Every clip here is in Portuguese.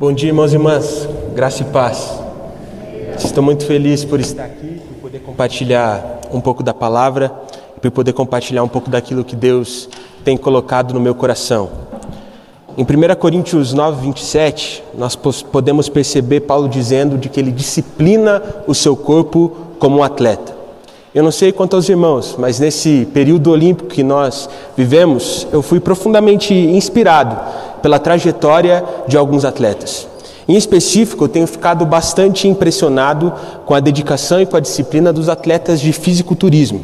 Bom dia, irmãos e irmãs, graça e paz. Estou muito feliz por estar aqui, por poder compartilhar um pouco da palavra, por poder compartilhar um pouco daquilo que Deus tem colocado no meu coração. Em 1 Coríntios 9, 27, nós podemos perceber Paulo dizendo de que ele disciplina o seu corpo como um atleta. Eu não sei quanto aos irmãos, mas nesse período olímpico que nós vivemos, eu fui profundamente inspirado pela trajetória de alguns atletas. Em específico, eu tenho ficado bastante impressionado com a dedicação e com a disciplina dos atletas de fisiculturismo,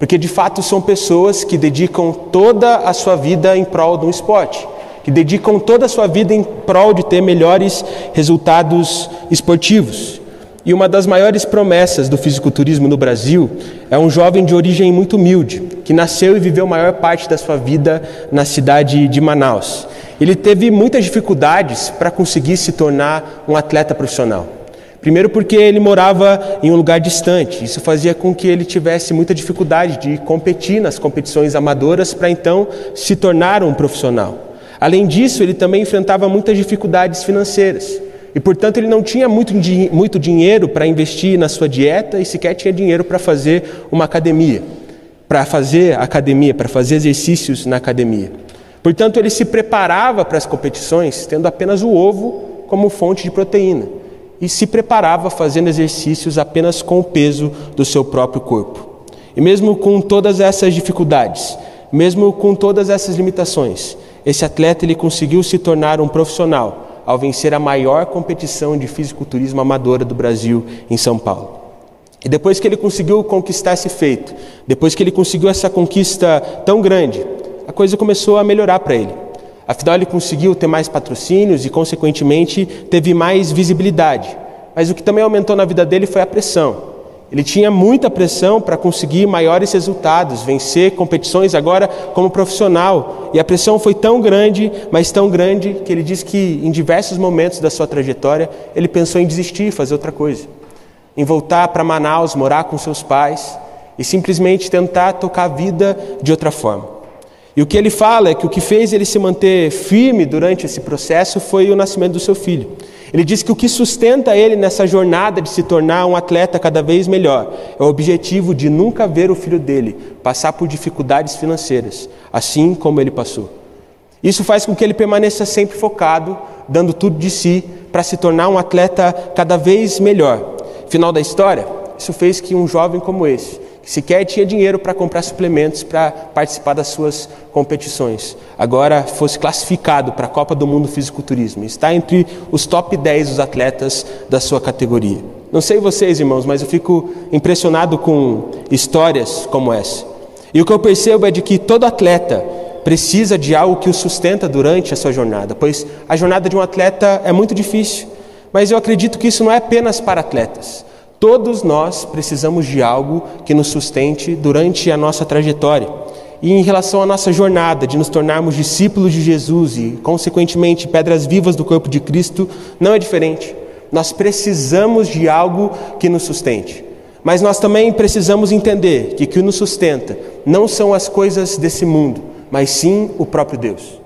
porque de fato são pessoas que dedicam toda a sua vida em prol de um esporte, que dedicam toda a sua vida em prol de ter melhores resultados esportivos. E uma das maiores promessas do fisiculturismo no Brasil é um jovem de origem muito humilde, que nasceu e viveu a maior parte da sua vida na cidade de Manaus. Ele teve muitas dificuldades para conseguir se tornar um atleta profissional. Primeiro, porque ele morava em um lugar distante, isso fazia com que ele tivesse muita dificuldade de competir nas competições amadoras para então se tornar um profissional. Além disso, ele também enfrentava muitas dificuldades financeiras. E, portanto, ele não tinha muito, muito dinheiro para investir na sua dieta e sequer tinha dinheiro para fazer uma academia, para fazer academia, para fazer exercícios na academia. Portanto, ele se preparava para as competições tendo apenas o ovo como fonte de proteína e se preparava fazendo exercícios apenas com o peso do seu próprio corpo. E mesmo com todas essas dificuldades, mesmo com todas essas limitações, esse atleta ele conseguiu se tornar um profissional ao vencer a maior competição de fisiculturismo amadora do Brasil em São Paulo. E depois que ele conseguiu conquistar esse feito, depois que ele conseguiu essa conquista tão grande, a coisa começou a melhorar para ele. Afinal, ele conseguiu ter mais patrocínios e, consequentemente, teve mais visibilidade. Mas o que também aumentou na vida dele foi a pressão. Ele tinha muita pressão para conseguir maiores resultados, vencer competições agora como profissional. E a pressão foi tão grande, mas tão grande, que ele diz que em diversos momentos da sua trajetória ele pensou em desistir, fazer outra coisa. Em voltar para Manaus, morar com seus pais e simplesmente tentar tocar a vida de outra forma. E o que ele fala é que o que fez ele se manter firme durante esse processo foi o nascimento do seu filho. Ele diz que o que sustenta ele nessa jornada de se tornar um atleta cada vez melhor é o objetivo de nunca ver o filho dele passar por dificuldades financeiras, assim como ele passou. Isso faz com que ele permaneça sempre focado, dando tudo de si para se tornar um atleta cada vez melhor. Final da história, isso fez que um jovem como esse que sequer tinha dinheiro para comprar suplementos para participar das suas competições. Agora fosse classificado para a Copa do Mundo Fisiculturismo. Está entre os top 10 dos atletas da sua categoria. Não sei vocês, irmãos, mas eu fico impressionado com histórias como essa. E o que eu percebo é de que todo atleta precisa de algo que o sustenta durante a sua jornada, pois a jornada de um atleta é muito difícil. Mas eu acredito que isso não é apenas para atletas. Todos nós precisamos de algo que nos sustente durante a nossa trajetória. E em relação à nossa jornada de nos tornarmos discípulos de Jesus e, consequentemente, pedras vivas do corpo de Cristo, não é diferente. Nós precisamos de algo que nos sustente. Mas nós também precisamos entender que o que nos sustenta não são as coisas desse mundo, mas sim o próprio Deus.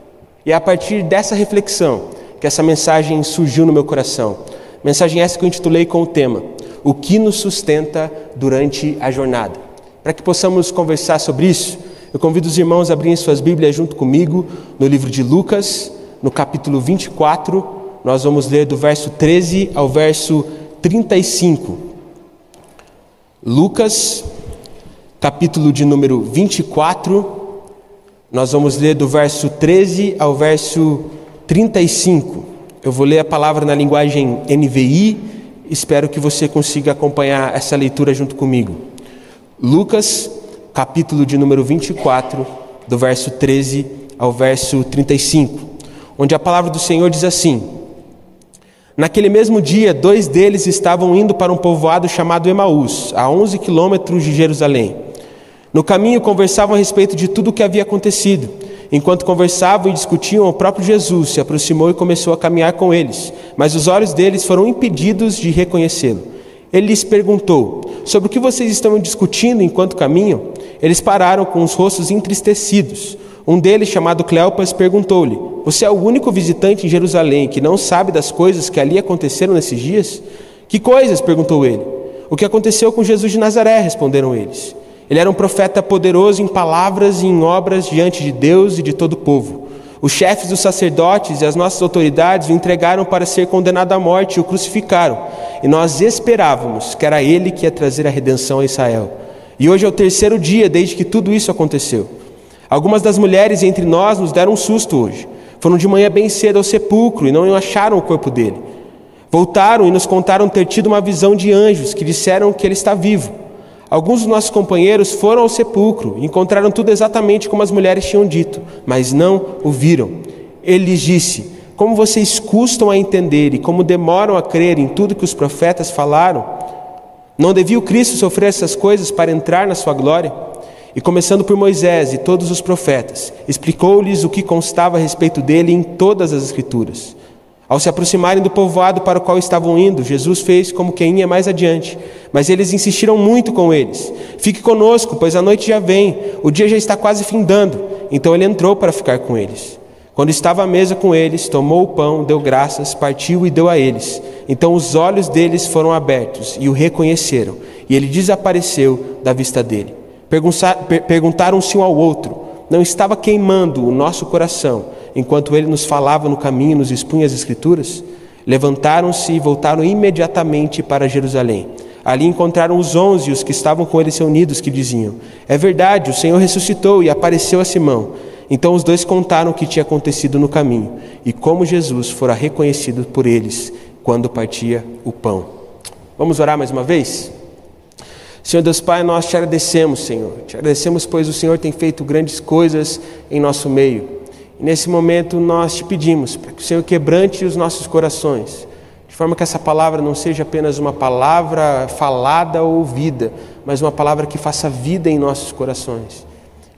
E é a partir dessa reflexão que essa mensagem surgiu no meu coração. Mensagem essa que eu intitulei com o tema o que nos sustenta durante a jornada. Para que possamos conversar sobre isso, eu convido os irmãos a abrirem suas Bíblias junto comigo no livro de Lucas, no capítulo 24. Nós vamos ler do verso 13 ao verso 35. Lucas, capítulo de número 24. Nós vamos ler do verso 13 ao verso 35. Eu vou ler a palavra na linguagem NVI Espero que você consiga acompanhar essa leitura junto comigo. Lucas, capítulo de número 24, do verso 13 ao verso 35, onde a palavra do Senhor diz assim: Naquele mesmo dia, dois deles estavam indo para um povoado chamado Emaús, a 11 quilômetros de Jerusalém. No caminho, conversavam a respeito de tudo o que havia acontecido. Enquanto conversavam e discutiam, o próprio Jesus se aproximou e começou a caminhar com eles, mas os olhos deles foram impedidos de reconhecê-lo. Ele lhes perguntou: Sobre o que vocês estão discutindo enquanto caminham? Eles pararam com os rostos entristecidos. Um deles, chamado Cleopas, perguntou-lhe: Você é o único visitante em Jerusalém que não sabe das coisas que ali aconteceram nesses dias? Que coisas? perguntou ele. O que aconteceu com Jesus de Nazaré? responderam eles. Ele era um profeta poderoso em palavras e em obras diante de Deus e de todo o povo. Os chefes dos sacerdotes e as nossas autoridades o entregaram para ser condenado à morte e o crucificaram. E nós esperávamos que era ele que ia trazer a redenção a Israel. E hoje é o terceiro dia desde que tudo isso aconteceu. Algumas das mulheres entre nós nos deram um susto hoje. Foram de manhã bem cedo ao sepulcro e não acharam o corpo dele. Voltaram e nos contaram ter tido uma visão de anjos que disseram que ele está vivo. Alguns dos nossos companheiros foram ao sepulcro e encontraram tudo exatamente como as mulheres tinham dito, mas não o viram. Ele lhes disse: Como vocês custam a entender e como demoram a crer em tudo que os profetas falaram? Não devia o Cristo sofrer essas coisas para entrar na sua glória? E começando por Moisés e todos os profetas, explicou-lhes o que constava a respeito dele em todas as Escrituras. Ao se aproximarem do povoado para o qual estavam indo, Jesus fez como quem ia mais adiante, mas eles insistiram muito com eles: Fique conosco, pois a noite já vem, o dia já está quase findando. Então ele entrou para ficar com eles. Quando estava à mesa com eles, tomou o pão, deu graças, partiu e deu a eles. Então os olhos deles foram abertos e o reconheceram, e ele desapareceu da vista dele. Perguntaram-se um ao outro: Não estava queimando o nosso coração? Enquanto ele nos falava no caminho nos expunha as Escrituras, levantaram-se e voltaram imediatamente para Jerusalém. Ali encontraram os onze, os que estavam com eles reunidos, que diziam: É verdade, o Senhor ressuscitou e apareceu a Simão. Então os dois contaram o que tinha acontecido no caminho e como Jesus fora reconhecido por eles quando partia o pão. Vamos orar mais uma vez? Senhor Deus Pai, nós te agradecemos, Senhor. Te agradecemos, pois o Senhor tem feito grandes coisas em nosso meio. E nesse momento nós te pedimos para que o Senhor quebrante os nossos corações, de forma que essa palavra não seja apenas uma palavra falada ou ouvida, mas uma palavra que faça vida em nossos corações.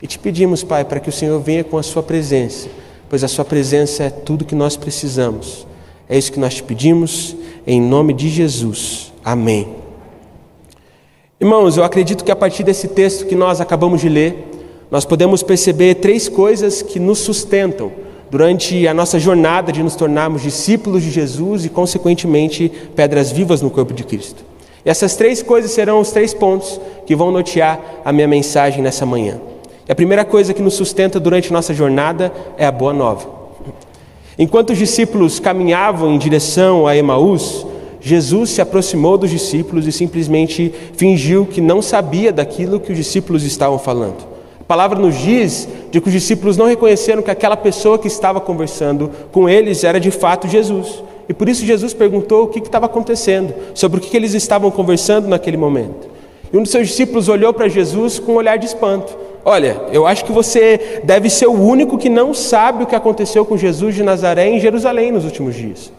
E te pedimos, Pai, para que o Senhor venha com a Sua presença, pois a Sua presença é tudo que nós precisamos. É isso que nós te pedimos, em nome de Jesus. Amém. Irmãos, eu acredito que a partir desse texto que nós acabamos de ler, nós podemos perceber três coisas que nos sustentam durante a nossa jornada de nos tornarmos discípulos de Jesus e, consequentemente, pedras vivas no corpo de Cristo. E essas três coisas serão os três pontos que vão notear a minha mensagem nessa manhã. E a primeira coisa que nos sustenta durante nossa jornada é a boa nova. Enquanto os discípulos caminhavam em direção a Emaús, Jesus se aproximou dos discípulos e simplesmente fingiu que não sabia daquilo que os discípulos estavam falando palavra nos diz de que os discípulos não reconheceram que aquela pessoa que estava conversando com eles era de fato Jesus. E por isso Jesus perguntou o que estava acontecendo, sobre o que, que eles estavam conversando naquele momento. E um dos seus discípulos olhou para Jesus com um olhar de espanto. Olha, eu acho que você deve ser o único que não sabe o que aconteceu com Jesus de Nazaré em Jerusalém nos últimos dias.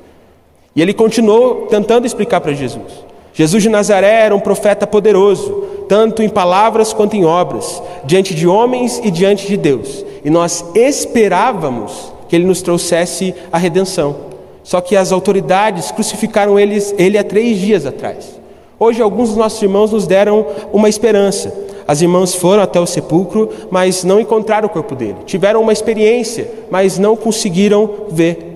E ele continuou tentando explicar para Jesus. Jesus de Nazaré era um profeta poderoso, tanto em palavras quanto em obras, diante de homens e diante de Deus. E nós esperávamos que ele nos trouxesse a redenção. Só que as autoridades crucificaram eles, ele há três dias atrás. Hoje, alguns dos nossos irmãos nos deram uma esperança. As irmãs foram até o sepulcro, mas não encontraram o corpo dele. Tiveram uma experiência, mas não conseguiram ver.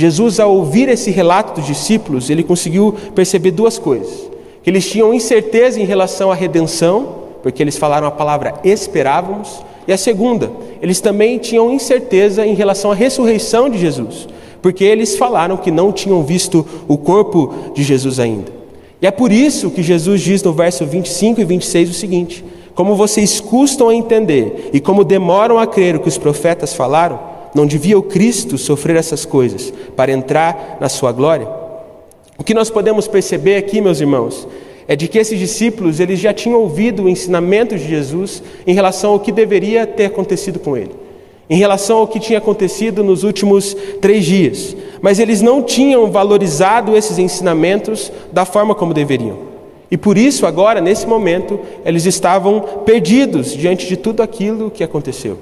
Jesus, ao ouvir esse relato dos discípulos, ele conseguiu perceber duas coisas: que eles tinham incerteza em relação à redenção, porque eles falaram a palavra esperávamos, e a segunda, eles também tinham incerteza em relação à ressurreição de Jesus, porque eles falaram que não tinham visto o corpo de Jesus ainda. E é por isso que Jesus diz no verso 25 e 26 o seguinte: Como vocês custam a entender e como demoram a crer o que os profetas falaram, não devia o Cristo sofrer essas coisas para entrar na sua glória? O que nós podemos perceber aqui, meus irmãos, é de que esses discípulos eles já tinham ouvido o ensinamento de Jesus em relação ao que deveria ter acontecido com ele, em relação ao que tinha acontecido nos últimos três dias, mas eles não tinham valorizado esses ensinamentos da forma como deveriam. E por isso, agora, nesse momento, eles estavam perdidos diante de tudo aquilo que aconteceu.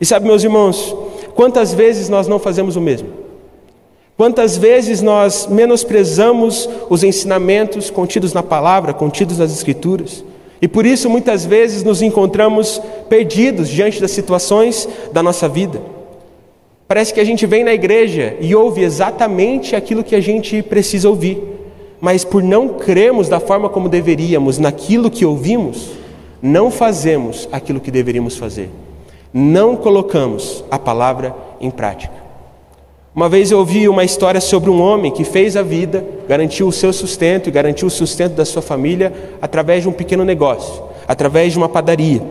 E sabe, meus irmãos, Quantas vezes nós não fazemos o mesmo? Quantas vezes nós menosprezamos os ensinamentos contidos na palavra, contidos nas Escrituras? E por isso muitas vezes nos encontramos perdidos diante das situações da nossa vida. Parece que a gente vem na igreja e ouve exatamente aquilo que a gente precisa ouvir, mas por não crermos da forma como deveríamos naquilo que ouvimos, não fazemos aquilo que deveríamos fazer. Não colocamos a palavra em prática. Uma vez eu ouvi uma história sobre um homem que fez a vida, garantiu o seu sustento e garantiu o sustento da sua família através de um pequeno negócio, através de uma padaria.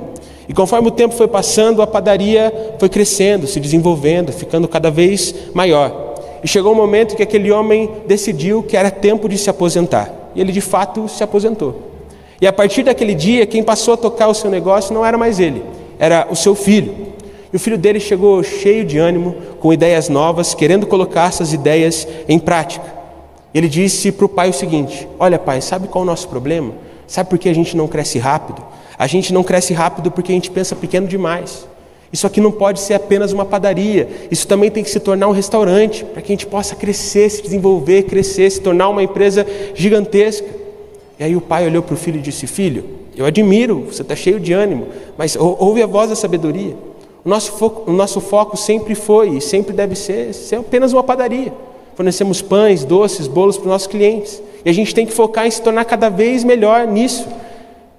E conforme o tempo foi passando, a padaria foi crescendo, se desenvolvendo, ficando cada vez maior. E chegou um momento que aquele homem decidiu que era tempo de se aposentar. E ele de fato se aposentou. E a partir daquele dia, quem passou a tocar o seu negócio não era mais ele, era o seu filho. E o filho dele chegou cheio de ânimo, com ideias novas, querendo colocar essas ideias em prática. Ele disse para o pai o seguinte: Olha, pai, sabe qual é o nosso problema? Sabe por que a gente não cresce rápido? A gente não cresce rápido porque a gente pensa pequeno demais. Isso aqui não pode ser apenas uma padaria, isso também tem que se tornar um restaurante, para que a gente possa crescer, se desenvolver, crescer, se tornar uma empresa gigantesca. E aí o pai olhou para o filho e disse: Filho, eu admiro, você está cheio de ânimo, mas ouve a voz da sabedoria. O nosso foco, o nosso foco sempre foi e sempre deve ser, ser apenas uma padaria. Fornecemos pães, doces, bolos para os nossos clientes. E a gente tem que focar em se tornar cada vez melhor nisso.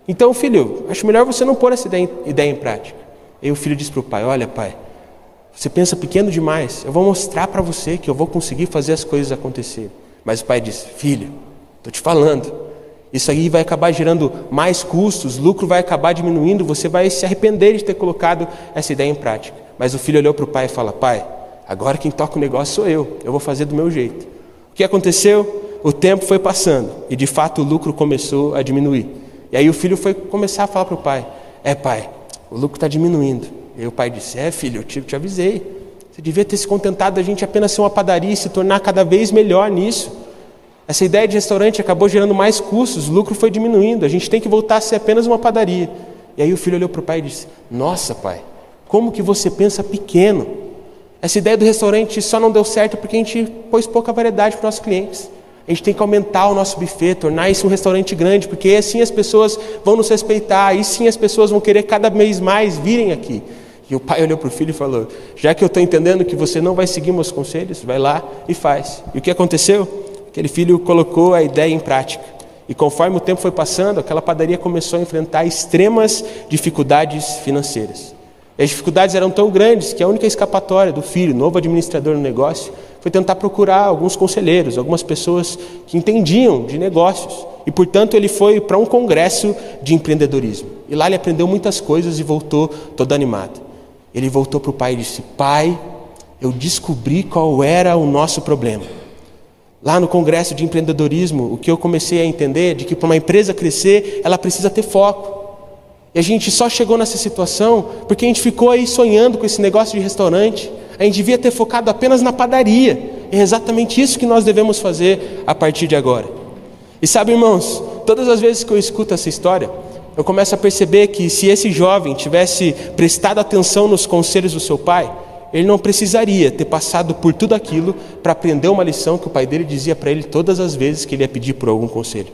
Então, filho, acho melhor você não pôr essa ideia, ideia em prática. E o filho diz para o pai: Olha, pai, você pensa pequeno demais. Eu vou mostrar para você que eu vou conseguir fazer as coisas acontecerem. Mas o pai diz: Filho, estou te falando, isso aí vai acabar gerando mais custos, lucro vai acabar diminuindo, você vai se arrepender de ter colocado essa ideia em prática. Mas o filho olhou para o pai e fala: Pai, agora quem toca o negócio sou eu, eu vou fazer do meu jeito. O que aconteceu? O tempo foi passando e de fato o lucro começou a diminuir. E aí o filho foi começar a falar para o pai: É, pai, o lucro está diminuindo. E o pai disse: É, filho, eu te, te avisei. Você devia ter se contentado da gente apenas ser uma padaria e se tornar cada vez melhor nisso. Essa ideia de restaurante acabou gerando mais custos, o lucro foi diminuindo, a gente tem que voltar a ser apenas uma padaria. E aí o filho olhou para o pai e disse: Nossa, pai, como que você pensa pequeno? Essa ideia do restaurante só não deu certo porque a gente pôs pouca variedade para os nossos clientes. A gente tem que aumentar o nosso buffet, tornar isso um restaurante grande, porque assim as pessoas vão nos respeitar, e sim as pessoas vão querer cada vez mais virem aqui. E o pai olhou para o filho e falou: Já que eu estou entendendo que você não vai seguir meus conselhos, vai lá e faz. E o que aconteceu? Aquele filho colocou a ideia em prática. E conforme o tempo foi passando, aquela padaria começou a enfrentar extremas dificuldades financeiras. E as dificuldades eram tão grandes que a única escapatória do filho, novo administrador no negócio, foi tentar procurar alguns conselheiros, algumas pessoas que entendiam de negócios. E, portanto, ele foi para um congresso de empreendedorismo. E lá ele aprendeu muitas coisas e voltou todo animado. Ele voltou para o pai e disse: Pai, eu descobri qual era o nosso problema. Lá no congresso de empreendedorismo, o que eu comecei a entender é de que para uma empresa crescer, ela precisa ter foco. E a gente só chegou nessa situação porque a gente ficou aí sonhando com esse negócio de restaurante. A gente devia ter focado apenas na padaria. É exatamente isso que nós devemos fazer a partir de agora. E sabe, irmãos, todas as vezes que eu escuto essa história, eu começo a perceber que se esse jovem tivesse prestado atenção nos conselhos do seu pai, ele não precisaria ter passado por tudo aquilo para aprender uma lição que o pai dele dizia para ele todas as vezes que ele ia pedir por algum conselho.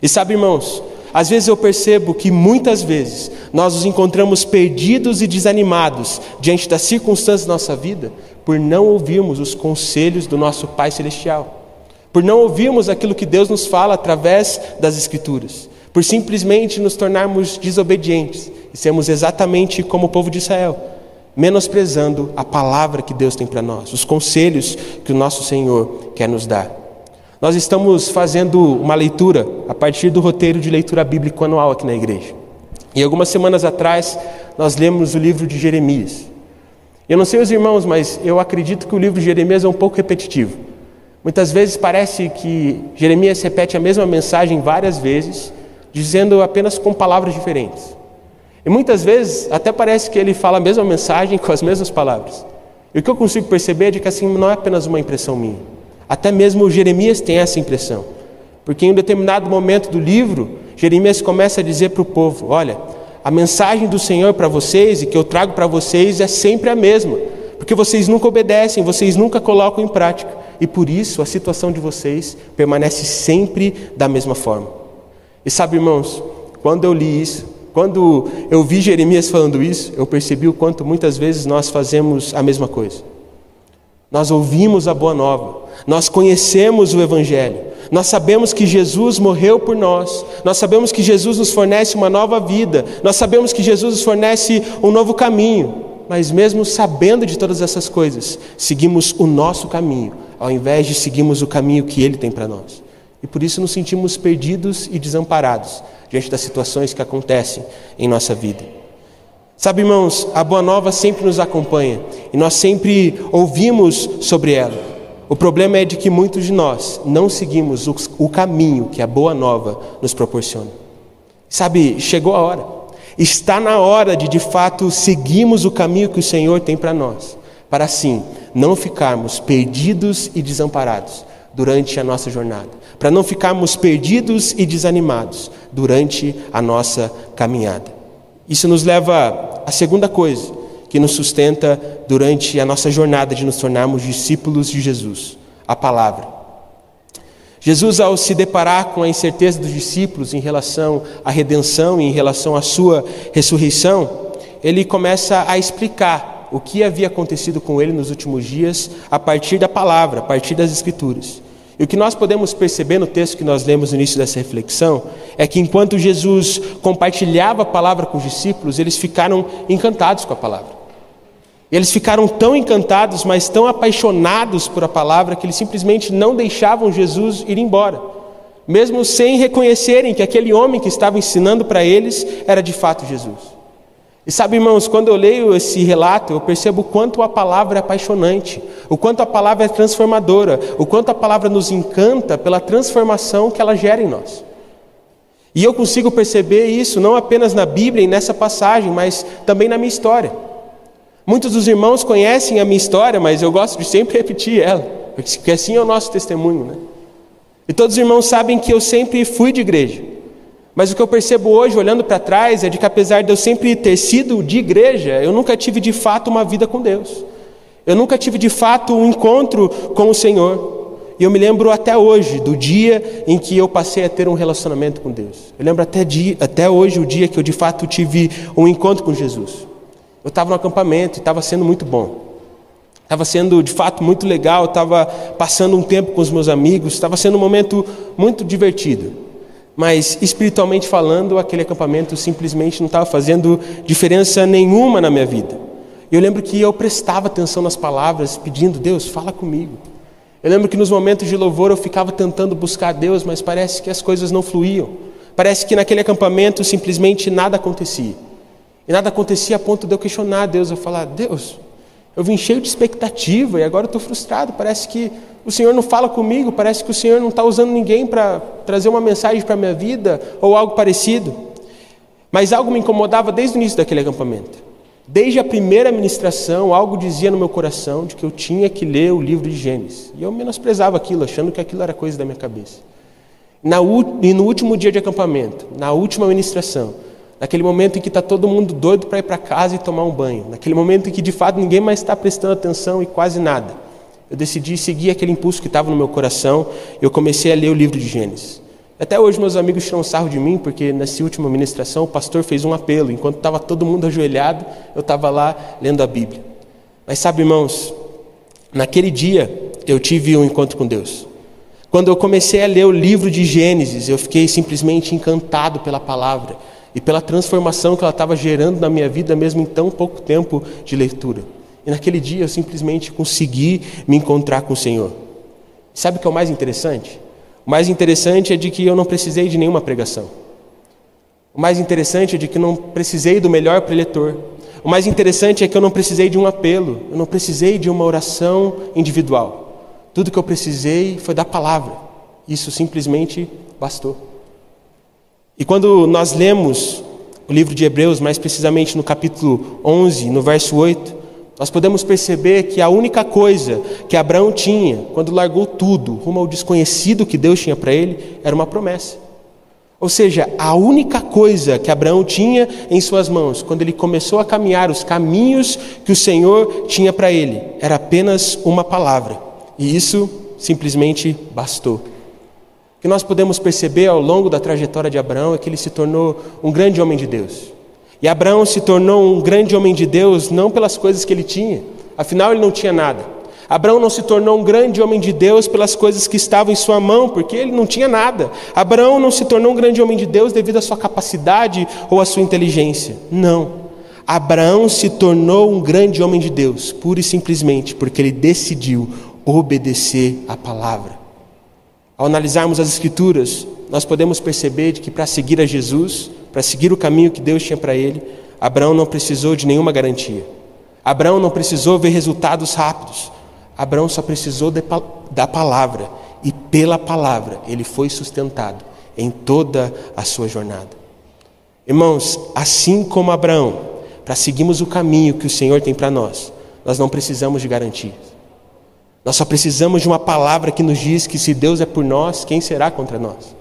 E sabe, irmãos, às vezes eu percebo que muitas vezes nós nos encontramos perdidos e desanimados diante das circunstâncias da nossa vida por não ouvirmos os conselhos do nosso Pai Celestial, por não ouvirmos aquilo que Deus nos fala através das Escrituras, por simplesmente nos tornarmos desobedientes e sermos exatamente como o povo de Israel menosprezando a palavra que Deus tem para nós, os conselhos que o nosso Senhor quer nos dar. Nós estamos fazendo uma leitura a partir do roteiro de leitura bíblica anual aqui na igreja. E algumas semanas atrás nós lemos o livro de Jeremias. Eu não sei os irmãos, mas eu acredito que o livro de Jeremias é um pouco repetitivo. Muitas vezes parece que Jeremias repete a mesma mensagem várias vezes, dizendo apenas com palavras diferentes. E muitas vezes até parece que ele fala a mesma mensagem com as mesmas palavras. E o que eu consigo perceber é de que assim não é apenas uma impressão minha. Até mesmo Jeremias tem essa impressão. Porque em um determinado momento do livro, Jeremias começa a dizer para o povo: Olha, a mensagem do Senhor para vocês e que eu trago para vocês é sempre a mesma. Porque vocês nunca obedecem, vocês nunca colocam em prática. E por isso a situação de vocês permanece sempre da mesma forma. E sabe, irmãos, quando eu li isso, quando eu vi Jeremias falando isso, eu percebi o quanto muitas vezes nós fazemos a mesma coisa. Nós ouvimos a boa nova, nós conhecemos o Evangelho, nós sabemos que Jesus morreu por nós, nós sabemos que Jesus nos fornece uma nova vida, nós sabemos que Jesus nos fornece um novo caminho, mas mesmo sabendo de todas essas coisas, seguimos o nosso caminho, ao invés de seguirmos o caminho que Ele tem para nós. E por isso nos sentimos perdidos e desamparados diante das situações que acontecem em nossa vida. Sabe, irmãos, a boa nova sempre nos acompanha e nós sempre ouvimos sobre ela. O problema é de que muitos de nós não seguimos o, o caminho que a boa nova nos proporciona. Sabe, chegou a hora. Está na hora de de fato seguirmos o caminho que o Senhor tem para nós, para assim não ficarmos perdidos e desamparados durante a nossa jornada, para não ficarmos perdidos e desanimados durante a nossa caminhada. Isso nos leva à segunda coisa que nos sustenta durante a nossa jornada de nos tornarmos discípulos de Jesus, a palavra. Jesus, ao se deparar com a incerteza dos discípulos em relação à redenção e em relação à sua ressurreição, ele começa a explicar o que havia acontecido com ele nos últimos dias a partir da palavra, a partir das Escrituras. E o que nós podemos perceber no texto que nós lemos no início dessa reflexão é que enquanto Jesus compartilhava a palavra com os discípulos, eles ficaram encantados com a palavra. Eles ficaram tão encantados, mas tão apaixonados por a palavra, que eles simplesmente não deixavam Jesus ir embora, mesmo sem reconhecerem que aquele homem que estava ensinando para eles era de fato Jesus. E sabe, irmãos, quando eu leio esse relato, eu percebo o quanto a palavra é apaixonante, o quanto a palavra é transformadora, o quanto a palavra nos encanta pela transformação que ela gera em nós. E eu consigo perceber isso não apenas na Bíblia e nessa passagem, mas também na minha história. Muitos dos irmãos conhecem a minha história, mas eu gosto de sempre repetir ela, porque assim é o nosso testemunho. Né? E todos os irmãos sabem que eu sempre fui de igreja. Mas o que eu percebo hoje, olhando para trás, é de que apesar de eu sempre ter sido de igreja, eu nunca tive de fato uma vida com Deus. Eu nunca tive de fato um encontro com o Senhor. E eu me lembro até hoje do dia em que eu passei a ter um relacionamento com Deus. Eu lembro até, até hoje o dia que eu de fato tive um encontro com Jesus. Eu estava no acampamento e estava sendo muito bom. Estava sendo de fato muito legal, estava passando um tempo com os meus amigos, estava sendo um momento muito divertido. Mas espiritualmente falando, aquele acampamento simplesmente não estava fazendo diferença nenhuma na minha vida. Eu lembro que eu prestava atenção nas palavras, pedindo, Deus, fala comigo. Eu lembro que nos momentos de louvor eu ficava tentando buscar Deus, mas parece que as coisas não fluíam. Parece que naquele acampamento simplesmente nada acontecia. E nada acontecia a ponto de eu questionar Deus, eu falar, Deus, eu vim cheio de expectativa e agora estou frustrado. Parece que o Senhor não fala comigo, parece que o Senhor não está usando ninguém para trazer uma mensagem para a minha vida ou algo parecido. Mas algo me incomodava desde o início daquele acampamento. Desde a primeira ministração, algo dizia no meu coração de que eu tinha que ler o livro de Gênesis. E eu menosprezava aquilo, achando que aquilo era coisa da minha cabeça. Na, e no último dia de acampamento, na última ministração, naquele momento em que está todo mundo doido para ir para casa e tomar um banho, naquele momento em que de fato ninguém mais está prestando atenção e quase nada eu decidi seguir aquele impulso que estava no meu coração e eu comecei a ler o livro de Gênesis. Até hoje meus amigos tiram sarro de mim, porque nessa última ministração o pastor fez um apelo. Enquanto estava todo mundo ajoelhado, eu estava lá lendo a Bíblia. Mas sabe, irmãos, naquele dia eu tive um encontro com Deus. Quando eu comecei a ler o livro de Gênesis, eu fiquei simplesmente encantado pela palavra e pela transformação que ela estava gerando na minha vida, mesmo em tão pouco tempo de leitura. E naquele dia eu simplesmente consegui me encontrar com o Senhor. Sabe o que é o mais interessante? O mais interessante é de que eu não precisei de nenhuma pregação. O mais interessante é de que eu não precisei do melhor preletor. O mais interessante é que eu não precisei de um apelo, eu não precisei de uma oração individual. Tudo que eu precisei foi da palavra. Isso simplesmente bastou. E quando nós lemos o livro de Hebreus, mais precisamente no capítulo 11, no verso 8, nós podemos perceber que a única coisa que Abraão tinha quando largou tudo rumo ao desconhecido que Deus tinha para ele era uma promessa. Ou seja, a única coisa que Abraão tinha em suas mãos quando ele começou a caminhar os caminhos que o Senhor tinha para ele era apenas uma palavra. E isso simplesmente bastou. Que nós podemos perceber ao longo da trajetória de Abraão é que ele se tornou um grande homem de Deus. E Abraão se tornou um grande homem de Deus não pelas coisas que ele tinha, afinal ele não tinha nada. Abraão não se tornou um grande homem de Deus pelas coisas que estavam em sua mão, porque ele não tinha nada. Abraão não se tornou um grande homem de Deus devido à sua capacidade ou à sua inteligência. Não. Abraão se tornou um grande homem de Deus, pura e simplesmente porque ele decidiu obedecer a palavra. Ao analisarmos as Escrituras, nós podemos perceber que para seguir a Jesus, para seguir o caminho que Deus tinha para ele, Abraão não precisou de nenhuma garantia. Abraão não precisou ver resultados rápidos. Abraão só precisou da palavra e pela palavra ele foi sustentado em toda a sua jornada. Irmãos, assim como Abraão, para seguirmos o caminho que o Senhor tem para nós, nós não precisamos de garantias. Nós só precisamos de uma palavra que nos diz que se Deus é por nós, quem será contra nós?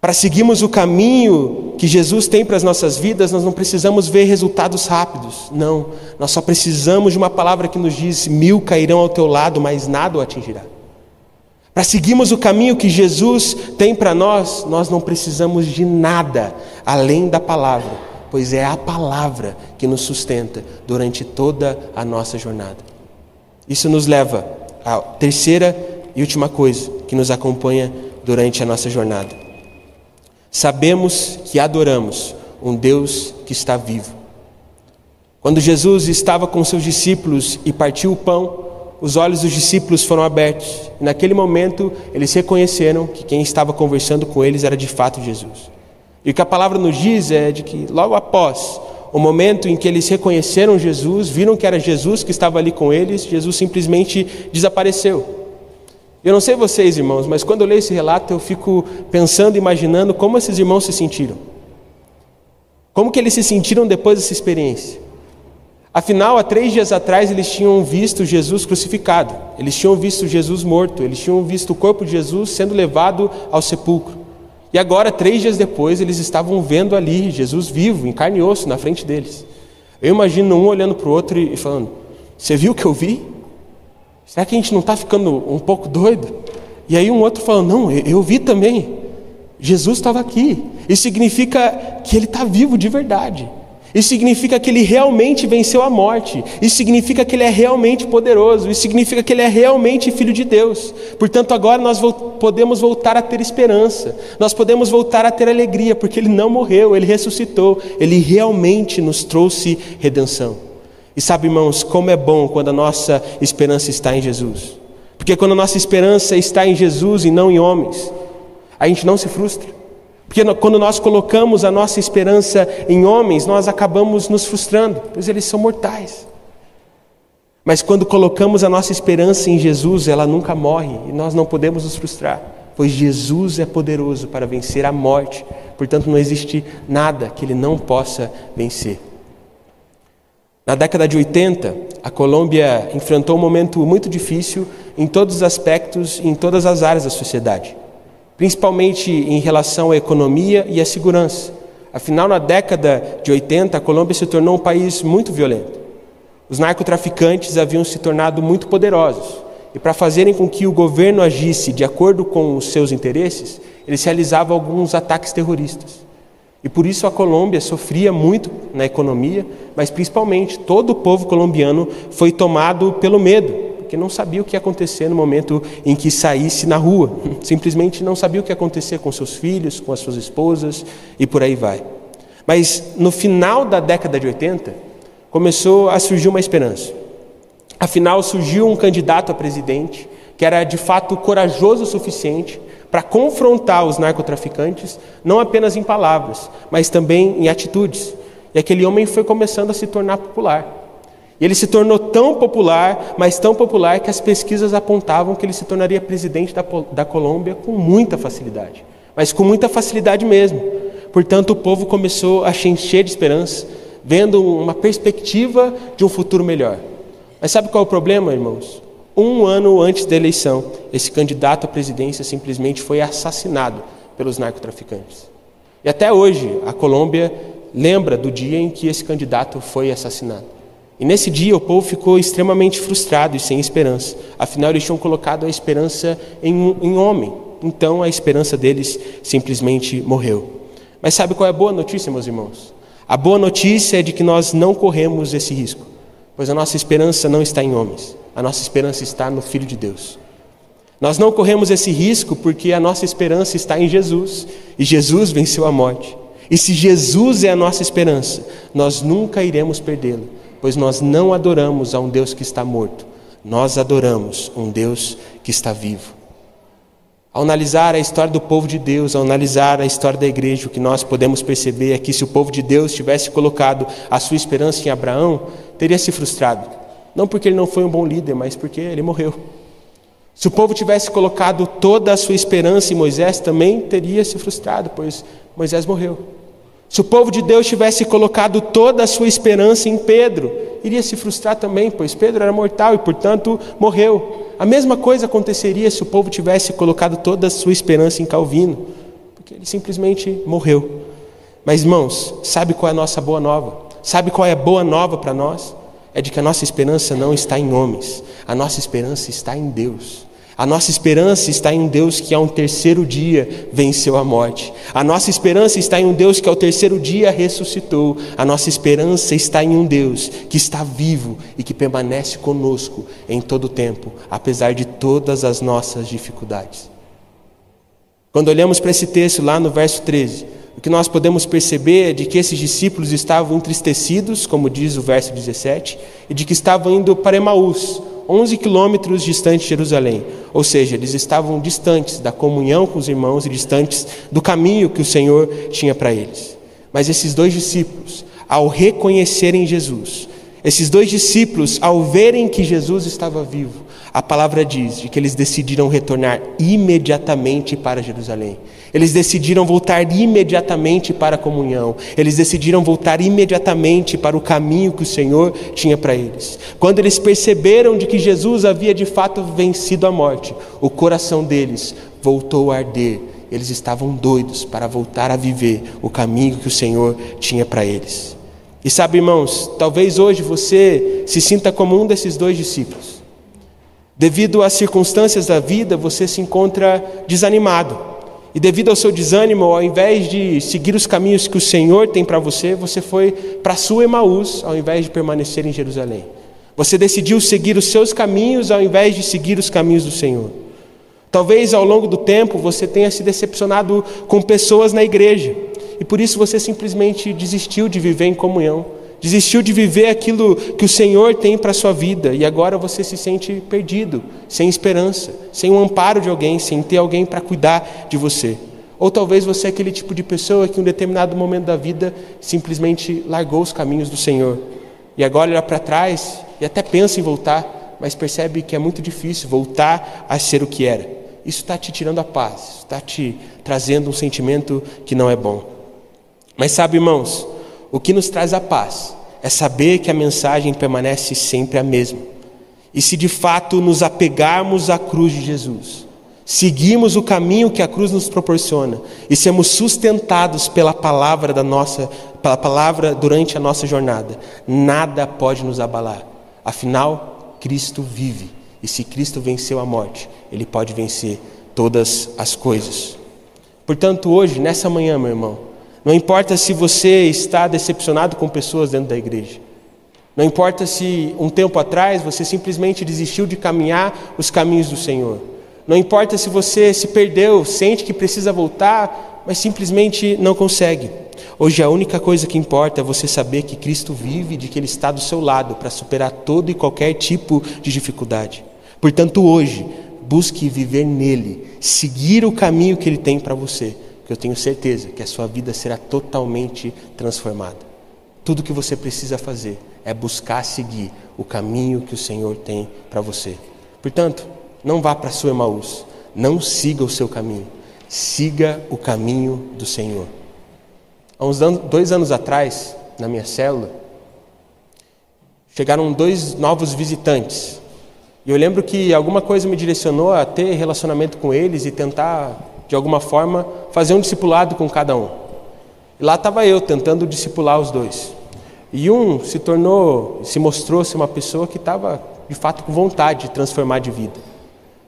Para seguirmos o caminho que Jesus tem para as nossas vidas, nós não precisamos ver resultados rápidos. Não, nós só precisamos de uma palavra que nos diz: mil cairão ao teu lado, mas nada o atingirá. Para seguirmos o caminho que Jesus tem para nós, nós não precisamos de nada além da palavra, pois é a palavra que nos sustenta durante toda a nossa jornada. Isso nos leva à terceira e última coisa que nos acompanha durante a nossa jornada. Sabemos que adoramos um Deus que está vivo. Quando Jesus estava com seus discípulos e partiu o pão, os olhos dos discípulos foram abertos. E naquele momento, eles reconheceram que quem estava conversando com eles era de fato Jesus. E o que a palavra nos diz é de que logo após o momento em que eles reconheceram Jesus, viram que era Jesus que estava ali com eles, Jesus simplesmente desapareceu. Eu não sei vocês, irmãos, mas quando eu leio esse relato, eu fico pensando, imaginando como esses irmãos se sentiram. Como que eles se sentiram depois dessa experiência? Afinal, há três dias atrás eles tinham visto Jesus crucificado, eles tinham visto Jesus morto, eles tinham visto o corpo de Jesus sendo levado ao sepulcro. E agora, três dias depois, eles estavam vendo ali Jesus vivo, em carne e osso, na frente deles. Eu imagino um olhando para o outro e falando: Você viu o que eu vi? Será que a gente não está ficando um pouco doido? E aí um outro falando, não, eu vi também. Jesus estava aqui. Isso significa que ele está vivo de verdade. Isso significa que ele realmente venceu a morte. Isso significa que ele é realmente poderoso. Isso significa que ele é realmente filho de Deus. Portanto, agora nós podemos voltar a ter esperança. Nós podemos voltar a ter alegria, porque ele não morreu, ele ressuscitou. Ele realmente nos trouxe redenção. E sabe, irmãos, como é bom quando a nossa esperança está em Jesus. Porque quando a nossa esperança está em Jesus e não em homens, a gente não se frustra. Porque quando nós colocamos a nossa esperança em homens, nós acabamos nos frustrando, pois eles são mortais. Mas quando colocamos a nossa esperança em Jesus, ela nunca morre e nós não podemos nos frustrar, pois Jesus é poderoso para vencer a morte, portanto não existe nada que ele não possa vencer. Na década de 80, a Colômbia enfrentou um momento muito difícil em todos os aspectos em todas as áreas da sociedade, principalmente em relação à economia e à segurança. Afinal, na década de 80, a Colômbia se tornou um país muito violento. Os narcotraficantes haviam se tornado muito poderosos, e para fazerem com que o governo agisse de acordo com os seus interesses, eles realizavam alguns ataques terroristas. E por isso a Colômbia sofria muito na economia, mas principalmente todo o povo colombiano foi tomado pelo medo, porque não sabia o que ia acontecer no momento em que saísse na rua. Simplesmente não sabia o que ia acontecer com seus filhos, com as suas esposas e por aí vai. Mas no final da década de 80, começou a surgir uma esperança. Afinal, surgiu um candidato a presidente que era de fato corajoso o suficiente para confrontar os narcotraficantes, não apenas em palavras, mas também em atitudes. E aquele homem foi começando a se tornar popular. Ele se tornou tão popular, mas tão popular que as pesquisas apontavam que ele se tornaria presidente da, da Colômbia com muita facilidade. Mas com muita facilidade mesmo. Portanto, o povo começou a encher de esperança, vendo uma perspectiva de um futuro melhor. Mas sabe qual é o problema, irmãos? Um ano antes da eleição, esse candidato à presidência simplesmente foi assassinado pelos narcotraficantes. E até hoje, a Colômbia lembra do dia em que esse candidato foi assassinado. E nesse dia o povo ficou extremamente frustrado e sem esperança. Afinal, eles tinham colocado a esperança em um em homem, então a esperança deles simplesmente morreu. Mas sabe qual é a boa notícia, meus irmãos? A boa notícia é de que nós não corremos esse risco, pois a nossa esperança não está em homens, a nossa esperança está no Filho de Deus. Nós não corremos esse risco porque a nossa esperança está em Jesus e Jesus venceu a morte. E se Jesus é a nossa esperança, nós nunca iremos perdê-lo, pois nós não adoramos a um Deus que está morto, nós adoramos um Deus que está vivo. Ao analisar a história do povo de Deus, ao analisar a história da igreja, o que nós podemos perceber é que se o povo de Deus tivesse colocado a sua esperança em Abraão, teria se frustrado. Não porque ele não foi um bom líder, mas porque ele morreu. Se o povo tivesse colocado toda a sua esperança em Moisés, também teria se frustrado, pois Moisés morreu. Se o povo de Deus tivesse colocado toda a sua esperança em Pedro, iria se frustrar também, pois Pedro era mortal e, portanto, morreu. A mesma coisa aconteceria se o povo tivesse colocado toda a sua esperança em Calvino, porque ele simplesmente morreu. Mas, irmãos, sabe qual é a nossa boa nova? Sabe qual é a boa nova para nós? É de que a nossa esperança não está em homens, a nossa esperança está em Deus. A nossa esperança está em um Deus que, ao terceiro dia, venceu a morte. A nossa esperança está em um Deus que, ao terceiro dia, ressuscitou. A nossa esperança está em um Deus que está vivo e que permanece conosco em todo o tempo, apesar de todas as nossas dificuldades. Quando olhamos para esse texto, lá no verso 13, o que nós podemos perceber é de que esses discípulos estavam entristecidos, como diz o verso 17, e de que estavam indo para Emaús 11 quilômetros distante de Jerusalém. Ou seja, eles estavam distantes da comunhão com os irmãos e distantes do caminho que o Senhor tinha para eles. Mas esses dois discípulos, ao reconhecerem Jesus, esses dois discípulos, ao verem que Jesus estava vivo, a palavra diz de que eles decidiram retornar imediatamente para Jerusalém. Eles decidiram voltar imediatamente para a comunhão. Eles decidiram voltar imediatamente para o caminho que o Senhor tinha para eles. Quando eles perceberam de que Jesus havia de fato vencido a morte, o coração deles voltou a arder. Eles estavam doidos para voltar a viver o caminho que o Senhor tinha para eles. E sabe, irmãos, talvez hoje você se sinta como um desses dois discípulos. Devido às circunstâncias da vida, você se encontra desanimado. E devido ao seu desânimo, ao invés de seguir os caminhos que o Senhor tem para você, você foi para sua Emaús, ao invés de permanecer em Jerusalém. Você decidiu seguir os seus caminhos ao invés de seguir os caminhos do Senhor. Talvez ao longo do tempo você tenha se decepcionado com pessoas na igreja e por isso você simplesmente desistiu de viver em comunhão desistiu de viver aquilo que o Senhor tem para a sua vida e agora você se sente perdido, sem esperança, sem o amparo de alguém, sem ter alguém para cuidar de você. Ou talvez você é aquele tipo de pessoa que em um determinado momento da vida simplesmente largou os caminhos do Senhor e agora olha para trás e até pensa em voltar, mas percebe que é muito difícil voltar a ser o que era. Isso está te tirando a paz, está te trazendo um sentimento que não é bom. Mas sabe, irmãos, o que nos traz a paz é saber que a mensagem permanece sempre a mesma. E se de fato nos apegarmos à cruz de Jesus, seguimos o caminho que a cruz nos proporciona e sermos sustentados pela palavra da nossa, pela palavra durante a nossa jornada, nada pode nos abalar. Afinal, Cristo vive, e se Cristo venceu a morte, ele pode vencer todas as coisas. Portanto, hoje, nessa manhã, meu irmão, não importa se você está decepcionado com pessoas dentro da igreja. Não importa se um tempo atrás você simplesmente desistiu de caminhar os caminhos do Senhor. Não importa se você se perdeu, sente que precisa voltar, mas simplesmente não consegue. Hoje a única coisa que importa é você saber que Cristo vive e de que Ele está do seu lado para superar todo e qualquer tipo de dificuldade. Portanto, hoje, busque viver nele, seguir o caminho que Ele tem para você que eu tenho certeza que a sua vida será totalmente transformada. Tudo que você precisa fazer é buscar seguir o caminho que o Senhor tem para você. Portanto, não vá para sua Emaús, não siga o seu caminho, siga o caminho do Senhor. Há uns dois anos atrás, na minha célula, chegaram dois novos visitantes. E eu lembro que alguma coisa me direcionou a ter relacionamento com eles e tentar de alguma forma, fazer um discipulado com cada um. E lá estava eu tentando discipular os dois. E um se tornou, se mostrou ser uma pessoa que estava de fato com vontade de transformar de vida.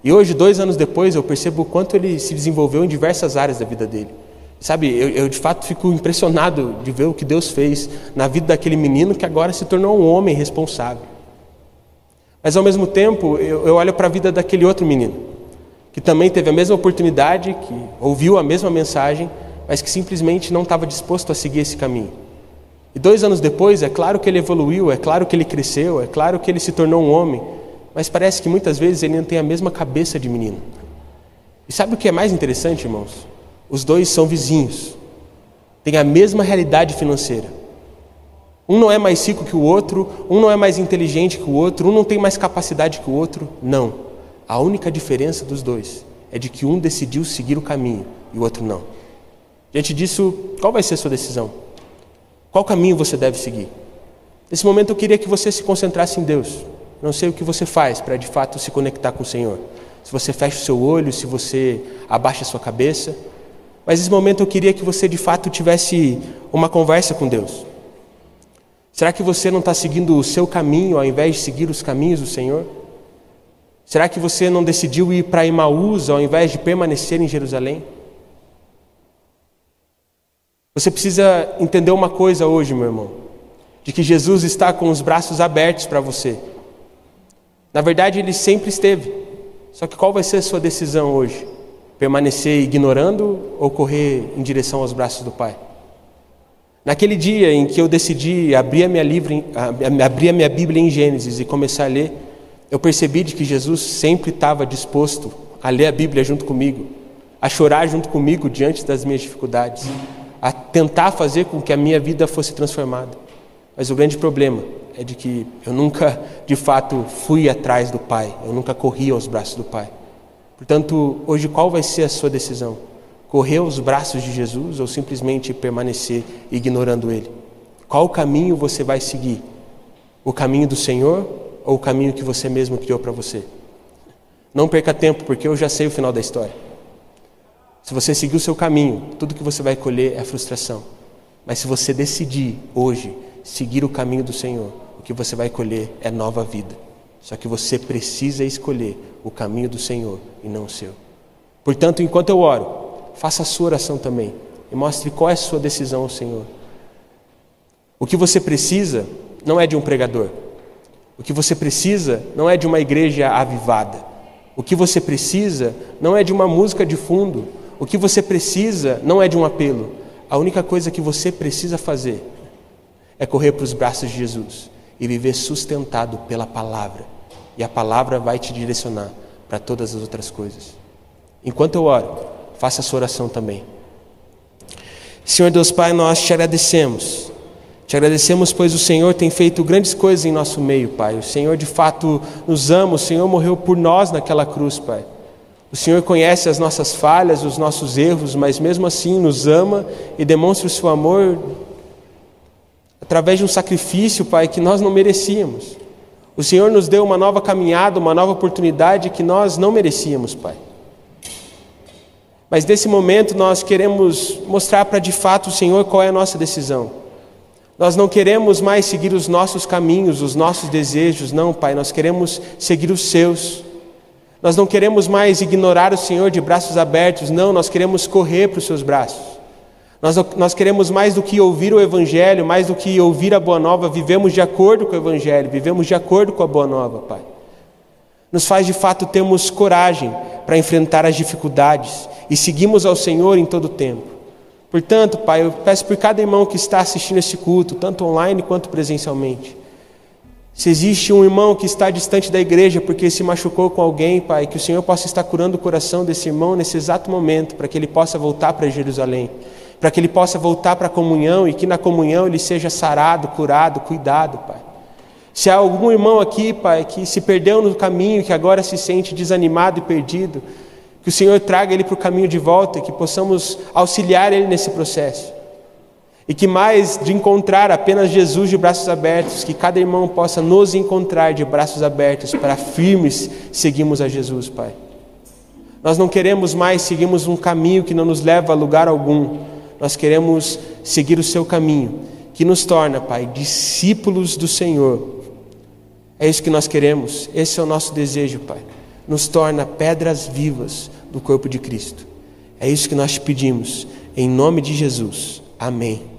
E hoje, dois anos depois, eu percebo o quanto ele se desenvolveu em diversas áreas da vida dele. Sabe, eu, eu, de fato fico impressionado de ver o que Deus fez na vida daquele menino que agora se tornou um homem responsável. Mas ao mesmo tempo, eu, eu olho para a vida daquele outro menino, que também teve a mesma oportunidade, que ouviu a mesma mensagem, mas que simplesmente não estava disposto a seguir esse caminho. E dois anos depois, é claro que ele evoluiu, é claro que ele cresceu, é claro que ele se tornou um homem, mas parece que muitas vezes ele não tem a mesma cabeça de menino. E sabe o que é mais interessante, irmãos? Os dois são vizinhos, têm a mesma realidade financeira. Um não é mais rico que o outro, um não é mais inteligente que o outro, um não tem mais capacidade que o outro. Não. A única diferença dos dois é de que um decidiu seguir o caminho e o outro não. Diante disso, qual vai ser a sua decisão? Qual caminho você deve seguir? Nesse momento eu queria que você se concentrasse em Deus. Não sei o que você faz para de fato se conectar com o Senhor. Se você fecha o seu olho, se você abaixa a sua cabeça. Mas nesse momento eu queria que você de fato tivesse uma conversa com Deus. Será que você não está seguindo o seu caminho ao invés de seguir os caminhos do Senhor? Será que você não decidiu ir para Emaús ao invés de permanecer em Jerusalém? Você precisa entender uma coisa hoje, meu irmão: de que Jesus está com os braços abertos para você. Na verdade, ele sempre esteve. Só que qual vai ser a sua decisão hoje? permanecer ignorando ou correr em direção aos braços do Pai? Naquele dia em que eu decidi abrir a minha, livre, abrir a minha Bíblia em Gênesis e começar a ler, eu percebi de que Jesus sempre estava disposto a ler a Bíblia junto comigo, a chorar junto comigo diante das minhas dificuldades, a tentar fazer com que a minha vida fosse transformada. Mas o grande problema é de que eu nunca, de fato, fui atrás do Pai, eu nunca corri aos braços do Pai. Portanto, hoje qual vai ser a sua decisão? Correr aos braços de Jesus ou simplesmente permanecer ignorando Ele? Qual caminho você vai seguir? O caminho do Senhor ou o caminho que você mesmo criou para você? Não perca tempo, porque eu já sei o final da história. Se você seguir o seu caminho, tudo que você vai colher é frustração. Mas se você decidir hoje seguir o caminho do Senhor, o que você vai colher é nova vida. Só que você precisa escolher o caminho do Senhor e não o seu. Portanto, enquanto eu oro, faça a sua oração também e mostre qual é a sua decisão ao Senhor. O que você precisa não é de um pregador. O que você precisa não é de uma igreja avivada. O que você precisa não é de uma música de fundo. O que você precisa não é de um apelo. A única coisa que você precisa fazer é correr para os braços de Jesus e viver sustentado pela palavra e a palavra vai te direcionar para todas as outras coisas. Enquanto eu oro, faça a sua oração também. Senhor Deus Pai, nós te agradecemos. Te agradecemos, pois o Senhor tem feito grandes coisas em nosso meio, Pai. O Senhor de fato nos ama, o Senhor morreu por nós naquela cruz, Pai. O Senhor conhece as nossas falhas, os nossos erros, mas mesmo assim nos ama e demonstra o seu amor através de um sacrifício, Pai, que nós não merecíamos. O Senhor nos deu uma nova caminhada, uma nova oportunidade que nós não merecíamos, Pai. Mas nesse momento nós queremos mostrar para de fato o Senhor qual é a nossa decisão. Nós não queremos mais seguir os nossos caminhos, os nossos desejos, não, Pai, nós queremos seguir os seus. Nós não queremos mais ignorar o Senhor de braços abertos, não, nós queremos correr para os seus braços. Nós, nós queremos mais do que ouvir o Evangelho, mais do que ouvir a Boa Nova, vivemos de acordo com o Evangelho, vivemos de acordo com a Boa Nova, Pai. Nos faz de fato termos coragem para enfrentar as dificuldades e seguimos ao Senhor em todo o tempo. Portanto, Pai, eu peço por cada irmão que está assistindo esse culto, tanto online quanto presencialmente. Se existe um irmão que está distante da igreja porque se machucou com alguém, Pai, que o Senhor possa estar curando o coração desse irmão nesse exato momento, para que ele possa voltar para Jerusalém para que ele possa voltar para a comunhão e que na comunhão ele seja sarado, curado, cuidado, Pai. Se há algum irmão aqui, Pai, que se perdeu no caminho, que agora se sente desanimado e perdido, que o Senhor traga ele para o caminho de volta, que possamos auxiliar ele nesse processo. E que mais de encontrar apenas Jesus de braços abertos, que cada irmão possa nos encontrar de braços abertos para firmes seguirmos a Jesus, Pai. Nós não queremos mais seguirmos um caminho que não nos leva a lugar algum nós queremos seguir o seu caminho, que nos torna, Pai, discípulos do Senhor. É isso que nós queremos, esse é o nosso desejo, Pai. Nos torna pedras vivas do corpo de Cristo. É isso que nós te pedimos, em nome de Jesus. Amém.